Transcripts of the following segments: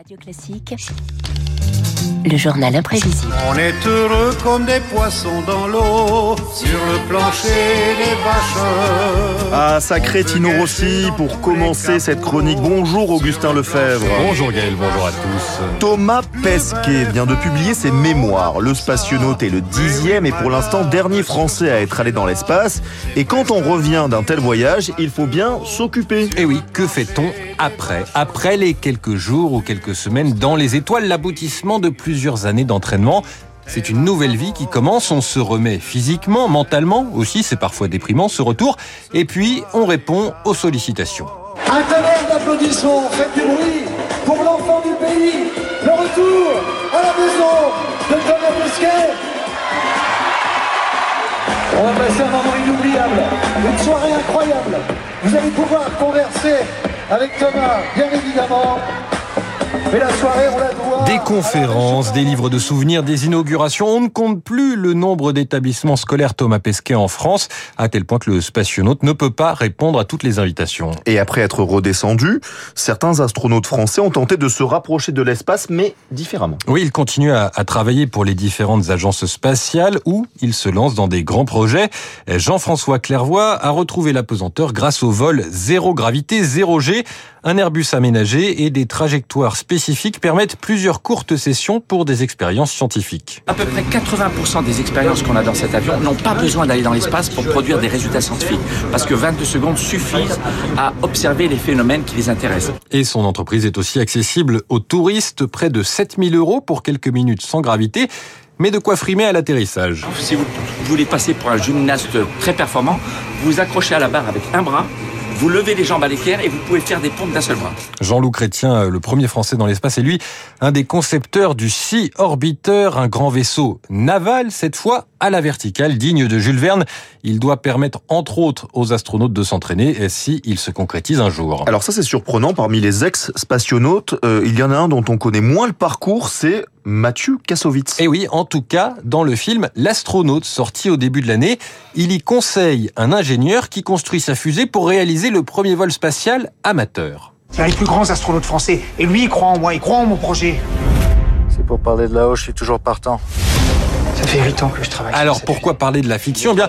Radio Classique, le journal imprévisible. On est heureux comme des poissons dans l'eau, sur le plancher des vaches. Ah, sacré Tino Rossi, pour commencer cette chronique. Bonjour Augustin Lefebvre. Bonjour Gaël, bonjour à tous. Thomas Pesquet vient de publier ses mémoires. Le spationaute est le dixième et pour l'instant dernier français à être allé dans l'espace. Et quand on revient d'un tel voyage, il faut bien s'occuper. Et Eh oui, que fait-on après? Après les quelques jours ou quelques semaines dans les étoiles, l'aboutissement de plusieurs années d'entraînement. C'est une nouvelle vie qui commence, on se remet physiquement, mentalement aussi, c'est parfois déprimant ce retour, et puis on répond aux sollicitations. Un tonnerre d'applaudissements, faites du bruit pour l'enfant du pays, le retour à la maison de Thomas Pesquet. On va passer un moment inoubliable, une soirée incroyable. Vous allez pouvoir converser avec Thomas, bien évidemment. Mais la soirée, on la doit. Des conférences, des livres de souvenirs, des inaugurations, on ne compte plus le nombre d'établissements scolaires Thomas Pesquet en France, à tel point que le spationaute ne peut pas répondre à toutes les invitations. Et après être redescendu, certains astronautes français ont tenté de se rapprocher de l'espace, mais différemment. Oui, il continue à, à, travailler pour les différentes agences spatiales où il se lance dans des grands projets. Jean-François Clairvoy a retrouvé la pesanteur grâce au vol zéro gravité, zéro G. Un Airbus aménagé et des trajectoires spécifiques permettent plusieurs courtes sessions pour des expériences scientifiques. À peu près 80% des expériences qu'on a dans cet avion n'ont pas besoin d'aller dans l'espace pour produire des résultats scientifiques, parce que 22 secondes suffisent à observer les phénomènes qui les intéressent. Et son entreprise est aussi accessible aux touristes, près de 7000 euros pour quelques minutes sans gravité mais de quoi frimer à l'atterrissage. Si vous voulez passer pour un gymnaste très performant, vous accrochez à la barre avec un bras vous levez les jambes à l'équerre et vous pouvez faire des pompes d'un seul bras. Jean-Loup Chrétien, le premier français dans l'espace, est lui un des concepteurs du Sea Orbiter, un grand vaisseau naval, cette fois à la verticale, digne de Jules Verne. Il doit permettre, entre autres, aux astronautes de s'entraîner si il se concrétise un jour. Alors ça, c'est surprenant. Parmi les ex-spationautes, euh, il y en a un dont on connaît moins le parcours, c'est Mathieu Kassovitz. Et oui, en tout cas, dans le film L'astronaute, sorti au début de l'année, il y conseille un ingénieur qui construit sa fusée pour réaliser le premier vol spatial amateur. C'est un des plus grands astronautes français. Et lui, il croit en moi, il croit en mon projet. C'est pour parler de là-haut, je suis toujours partant. Ça fait 8 ans que je travaille. Alors pourquoi parler de la fiction? Bien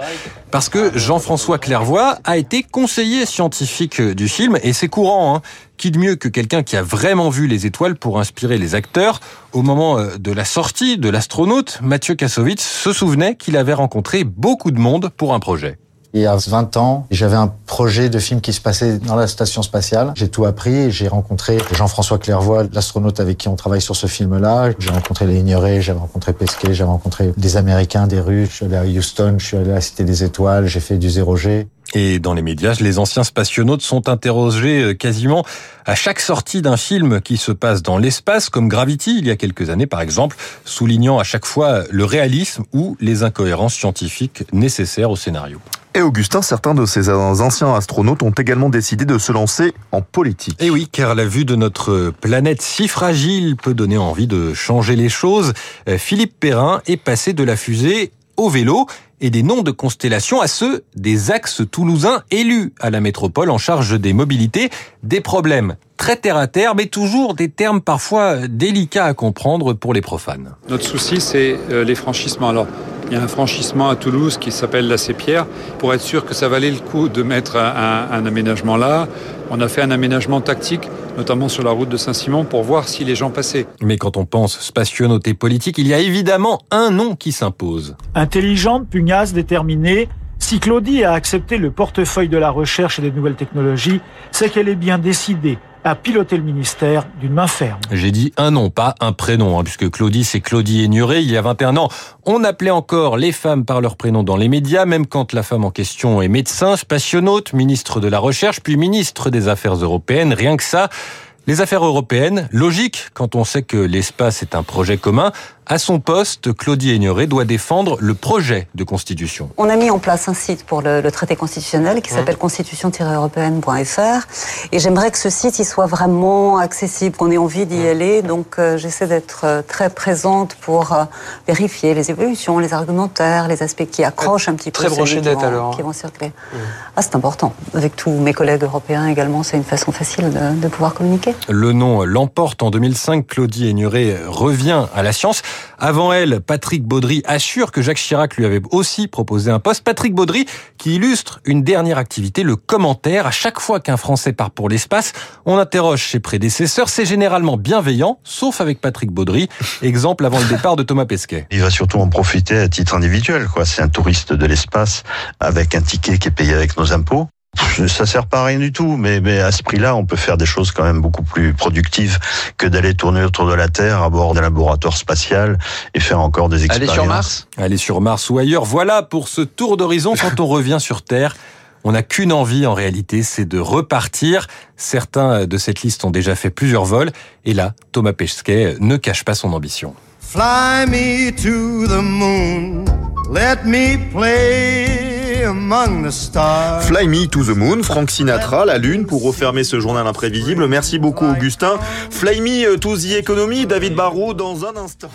parce que Jean-François Clairvoy a été conseiller scientifique du film et c'est courant. Hein. Qui de mieux que quelqu'un qui a vraiment vu les étoiles pour inspirer les acteurs? Au moment de la sortie de l'astronaute, Mathieu Kassovitz se souvenait qu'il avait rencontré beaucoup de monde pour un projet. Il y a 20 ans, j'avais un projet de film qui se passait dans la station spatiale. J'ai tout appris et j'ai rencontré Jean-François Clairvoy, l'astronaute avec qui on travaille sur ce film-là. J'ai rencontré les ignorés, j'avais rencontré Pesquet, j'avais rencontré des Américains, des Russes. Je suis allé à Houston, je suis allé à la Cité des Étoiles, j'ai fait du 0G. Et dans les médias, les anciens spationautes sont interrogés quasiment à chaque sortie d'un film qui se passe dans l'espace, comme Gravity il y a quelques années par exemple, soulignant à chaque fois le réalisme ou les incohérences scientifiques nécessaires au scénario. Et Augustin, certains de ces anciens astronautes ont également décidé de se lancer en politique. Et oui, car la vue de notre planète si fragile peut donner envie de changer les choses. Philippe Perrin est passé de la fusée vélo et des noms de constellations à ceux des axes toulousains élus à la métropole en charge des mobilités, des problèmes très terre à terre, mais toujours des termes parfois délicats à comprendre pour les profanes. Notre souci, c'est les franchissements. Il y a un franchissement à Toulouse qui s'appelle la Sépierre. Pour être sûr que ça valait le coup de mettre un, un, aménagement là, on a fait un aménagement tactique, notamment sur la route de Saint-Simon, pour voir si les gens passaient. Mais quand on pense spationauté politique, il y a évidemment un nom qui s'impose. Intelligente, pugnace, déterminée, si Claudie a accepté le portefeuille de la recherche et des nouvelles technologies, c'est qu'elle est bien décidée à piloter le ministère d'une main ferme. J'ai dit un nom, pas un prénom, hein, puisque Claudie, c'est Claudie Aignuré. Il y a 21 ans, on appelait encore les femmes par leur prénom dans les médias, même quand la femme en question est médecin, spationaute, ministre de la Recherche, puis ministre des Affaires européennes. Rien que ça. Les affaires européennes, logique quand on sait que l'espace est un projet commun. À son poste, Claudie Aigneret doit défendre le projet de constitution. On a mis en place un site pour le, le traité constitutionnel qui s'appelle constitution-européenne.fr et j'aimerais que ce site il soit vraiment accessible, qu'on ait envie d'y aller. Donc euh, j'essaie d'être euh, très présente pour euh, vérifier les évolutions, les argumentaires, les aspects qui accrochent un petit très peu ceux qui vont, alors. qui vont circuler. Ah, c'est important. Avec tous mes collègues européens également, c'est une façon facile de, de pouvoir communiquer. Le nom l'emporte en 2005. Claudie Aigneret revient à la science. Avant elle, Patrick Baudry assure que Jacques Chirac lui avait aussi proposé un poste. Patrick Baudry qui illustre une dernière activité, le commentaire. À chaque fois qu'un Français part pour l'espace, on interroge ses prédécesseurs. C'est généralement bienveillant, sauf avec Patrick Baudry. Exemple avant le départ de Thomas Pesquet. Il va surtout en profiter à titre individuel. quoi. C'est un touriste de l'espace avec un ticket qui est payé avec nos impôts. Ça sert pas à rien du tout, mais, mais à ce prix-là, on peut faire des choses quand même beaucoup plus productives que d'aller tourner autour de la Terre à bord d'un laboratoire spatial et faire encore des expériences. Aller sur Mars? Aller sur Mars ou ailleurs. Voilà pour ce tour d'horizon quand on revient sur Terre. On n'a qu'une envie en réalité, c'est de repartir. Certains de cette liste ont déjà fait plusieurs vols. Et là, Thomas Pesquet ne cache pas son ambition. Fly me to the moon, let me play. Fly Me to the Moon, Frank Sinatra, la Lune, pour refermer ce journal imprévisible. Merci beaucoup Augustin. Fly Me to the Economy, David Barrault, dans un instant.